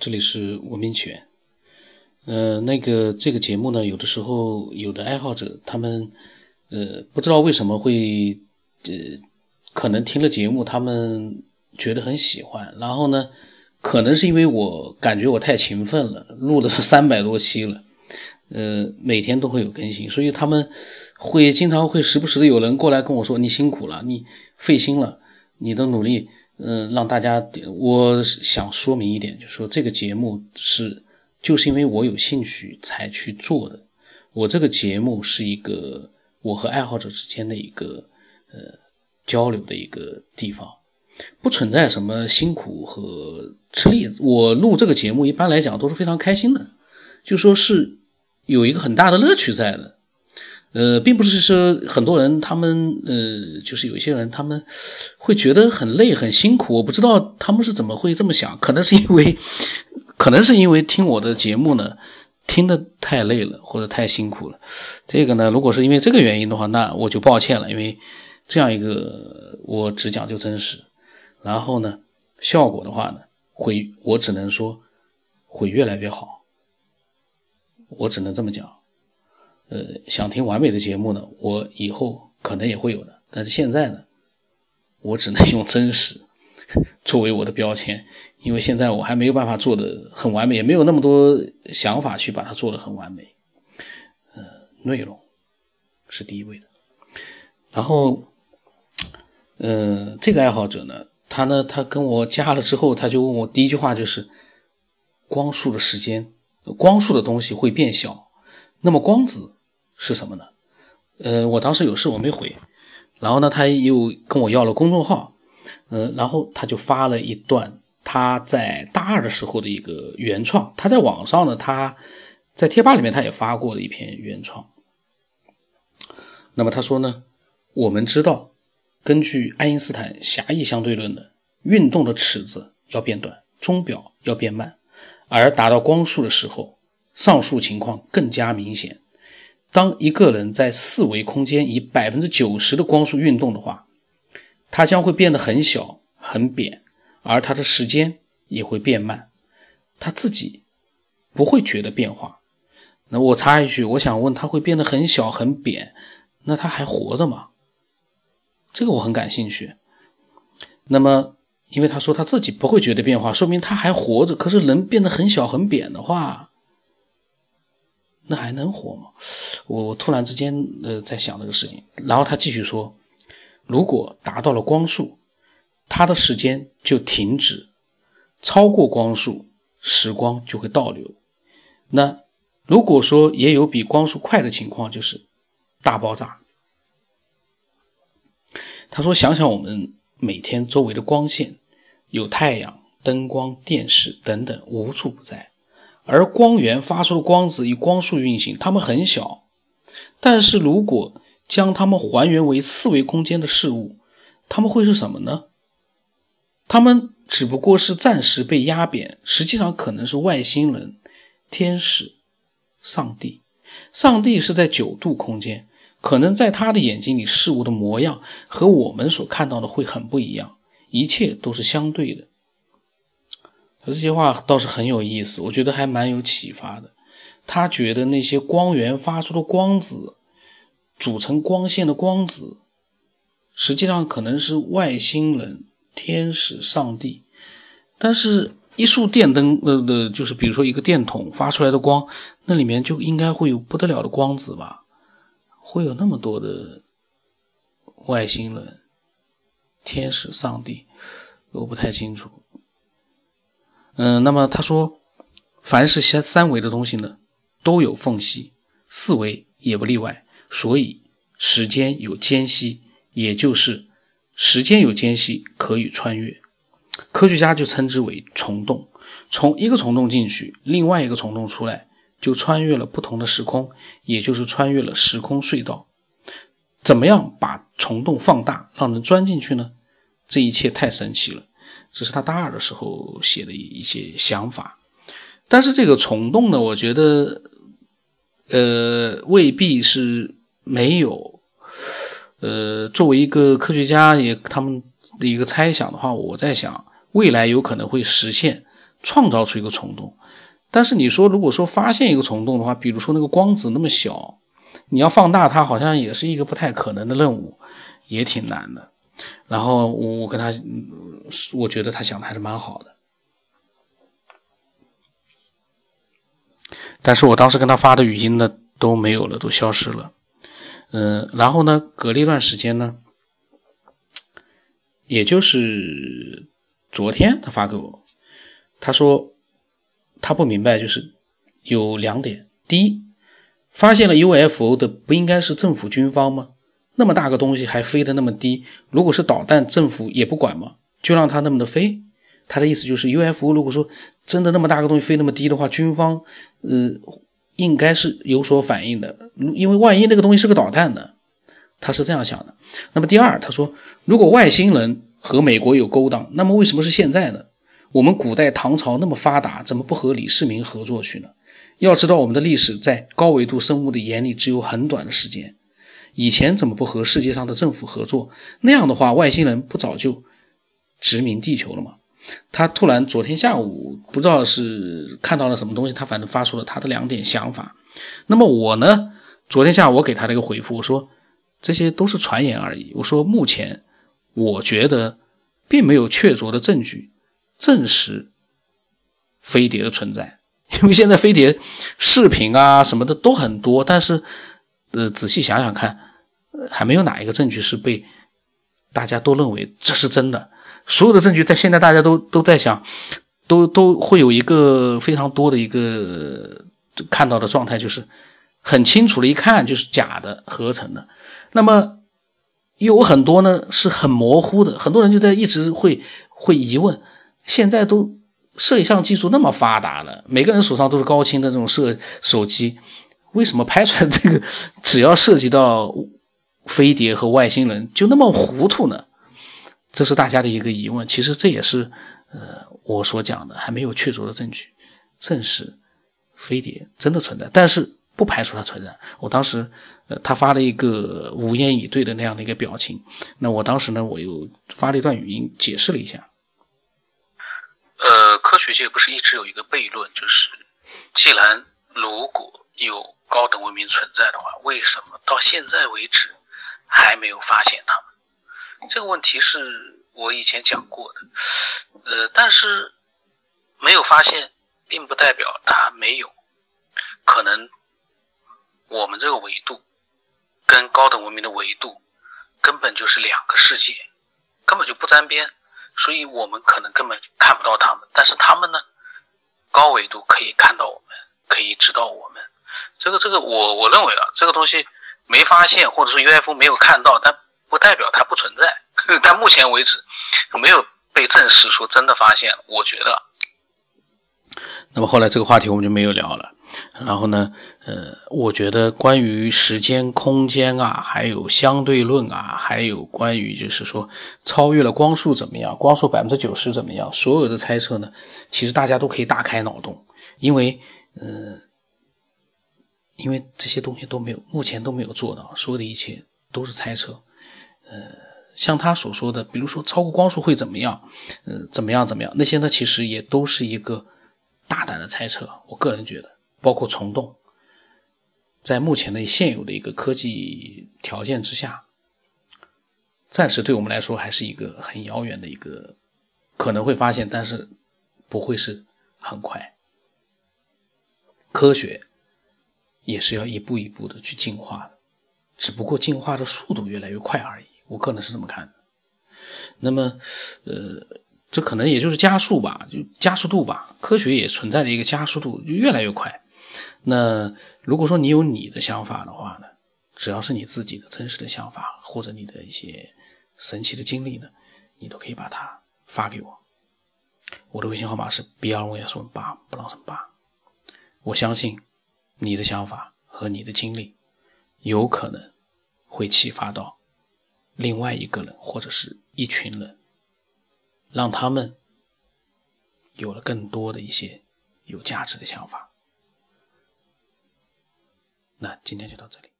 这里是文明犬。呃，那个这个节目呢，有的时候有的爱好者他们呃不知道为什么会呃可能听了节目他们觉得很喜欢，然后呢，可能是因为我感觉我太勤奋了，录的是三百多期了，呃，每天都会有更新，所以他们会经常会时不时的有人过来跟我说：“你辛苦了，你费心了，你的努力。”嗯，让大家，我想说明一点，就是说这个节目是，就是因为我有兴趣才去做的。我这个节目是一个我和爱好者之间的一个呃交流的一个地方，不存在什么辛苦和吃力。我录这个节目一般来讲都是非常开心的，就说是有一个很大的乐趣在的。呃，并不是说很多人他们呃，就是有一些人他们会觉得很累很辛苦，我不知道他们是怎么会这么想，可能是因为，可能是因为听我的节目呢听得太累了或者太辛苦了。这个呢，如果是因为这个原因的话，那我就抱歉了，因为这样一个我只讲究真实，然后呢，效果的话呢，会我只能说会越来越好，我只能这么讲。呃，想听完美的节目呢，我以后可能也会有的，但是现在呢，我只能用真实作为我的标签，因为现在我还没有办法做的很完美，也没有那么多想法去把它做的很完美。呃，内容是第一位的。然后，呃，这个爱好者呢，他呢，他跟我加了之后，他就问我第一句话就是：光束的时间，光束的东西会变小，那么光子。是什么呢？呃，我当时有事我没回，然后呢，他又跟我要了公众号，呃，然后他就发了一段他在大二的时候的一个原创，他在网上呢，他在贴吧里面他也发过的一篇原创。那么他说呢，我们知道，根据爱因斯坦狭义相对论的运动的尺子要变短，钟表要变慢，而达到光速的时候，上述情况更加明显。当一个人在四维空间以百分之九十的光速运动的话，他将会变得很小、很扁，而他的时间也会变慢，他自己不会觉得变化。那我插一句，我想问，他会变得很小、很扁，那他还活着吗？这个我很感兴趣。那么，因为他说他自己不会觉得变化，说明他还活着。可是人变得很小、很扁的话，那还能活吗？我我突然之间呃在想这个事情，然后他继续说，如果达到了光速，它的时间就停止，超过光速，时光就会倒流。那如果说也有比光速快的情况，就是大爆炸。他说，想想我们每天周围的光线，有太阳、灯光、电视等等，无处不在。而光源发出的光子以光速运行，它们很小，但是如果将它们还原为四维空间的事物，它们会是什么呢？它们只不过是暂时被压扁，实际上可能是外星人、天使、上帝。上帝是在九度空间，可能在他的眼睛里，事物的模样和我们所看到的会很不一样，一切都是相对的。这些话倒是很有意思，我觉得还蛮有启发的。他觉得那些光源发出的光子，组成光线的光子，实际上可能是外星人、天使、上帝。但是，一束电灯，呃的，就是比如说一个电筒发出来的光，那里面就应该会有不得了的光子吧？会有那么多的外星人、天使、上帝，我不太清楚。嗯，那么他说，凡是三三维的东西呢，都有缝隙，四维也不例外。所以时间有间隙，也就是时间有间隙可以穿越。科学家就称之为虫洞。从一个虫洞进去，另外一个虫洞出来，就穿越了不同的时空，也就是穿越了时空隧道。怎么样把虫洞放大，让人钻进去呢？这一切太神奇了。这是他大二的时候写的一些想法，但是这个虫洞呢，我觉得，呃，未必是没有，呃，作为一个科学家也他们的一个猜想的话，我在想，未来有可能会实现创造出一个虫洞。但是你说，如果说发现一个虫洞的话，比如说那个光子那么小，你要放大它，好像也是一个不太可能的任务，也挺难的。然后我我跟他，我觉得他想的还是蛮好的。但是我当时跟他发的语音呢都没有了，都消失了。嗯，然后呢，隔了一段时间呢，也就是昨天他发给我，他说他不明白，就是有两点：第一，发现了 UFO 的不应该是政府军方吗？那么大个东西还飞得那么低，如果是导弹，政府也不管吗？就让它那么的飞？他的意思就是 UFO 如果说真的那么大个东西飞那么低的话，军方呃应该是有所反应的，因为万一那个东西是个导弹呢？他是这样想的。那么第二，他说如果外星人和美国有勾当，那么为什么是现在呢？我们古代唐朝那么发达，怎么不和李世民合作去呢？要知道我们的历史在高维度生物的眼里只有很短的时间。以前怎么不和世界上的政府合作？那样的话，外星人不早就殖民地球了吗？他突然昨天下午不知道是看到了什么东西，他反正发出了他的两点想法。那么我呢，昨天下午我给他了一个回复，我说这些都是传言而已。我说目前我觉得并没有确凿的证据证实飞碟的存在，因为现在飞碟视频啊什么的都很多，但是呃仔细想想看。还没有哪一个证据是被大家都认为这是真的。所有的证据在现在大家都都在想，都都会有一个非常多的一个看到的状态，就是很清楚的一看就是假的合成的。那么有很多呢是很模糊的，很多人就在一直会会疑问：现在都摄像技术那么发达了，每个人手上都是高清的这种摄手机，为什么拍出来这个只要涉及到？飞碟和外星人就那么糊涂呢？这是大家的一个疑问。其实这也是，呃，我所讲的还没有确凿的证据证实飞碟真的存在，但是不排除它存在。我当时，呃，他发了一个无言以对的那样的一个表情。那我当时呢，我又发了一段语音解释了一下。呃，科学界不是一直有一个悖论，就是既然如果有高等文明存在的话，为什么到现在为止？还没有发现他们，这个问题是我以前讲过的，呃，但是没有发现，并不代表它没有，可能我们这个维度跟高等文明的维度根本就是两个世界，根本就不沾边，所以我们可能根本看不到他们，但是他们呢，高维度可以看到我们，可以知道我们，这个这个我我认为啊，这个东西。没发现，或者说 UFO 没有看到，但不代表它不存在。但目前为止，没有被证实说真的发现。我觉得。那么后来这个话题我们就没有聊了。然后呢，呃，我觉得关于时间、空间啊，还有相对论啊，还有关于就是说超越了光速怎么样，光速百分之九十怎么样，所有的猜测呢，其实大家都可以大开脑洞，因为，嗯。因为这些东西都没有，目前都没有做到，所有的一切都是猜测。呃，像他所说的，比如说超过光速会怎么样，呃，怎么样怎么样，那些呢，其实也都是一个大胆的猜测。我个人觉得，包括虫洞，在目前的现有的一个科技条件之下，暂时对我们来说还是一个很遥远的一个可能会发现，但是不会是很快。科学。也是要一步一步的去进化的，只不过进化的速度越来越快而已。我个人是这么看的。那么，呃，这可能也就是加速吧，就加速度吧。科学也存在着一个加速度，就越来越快。那如果说你有你的想法的话呢，只要是你自己的真实的想法，或者你的一些神奇的经历呢，你都可以把它发给我。我的微信号码是 b 二五幺四八不浪什八。我相信。你的想法和你的经历，有可能会启发到另外一个人或者是一群人，让他们有了更多的一些有价值的想法。那今天就到这里。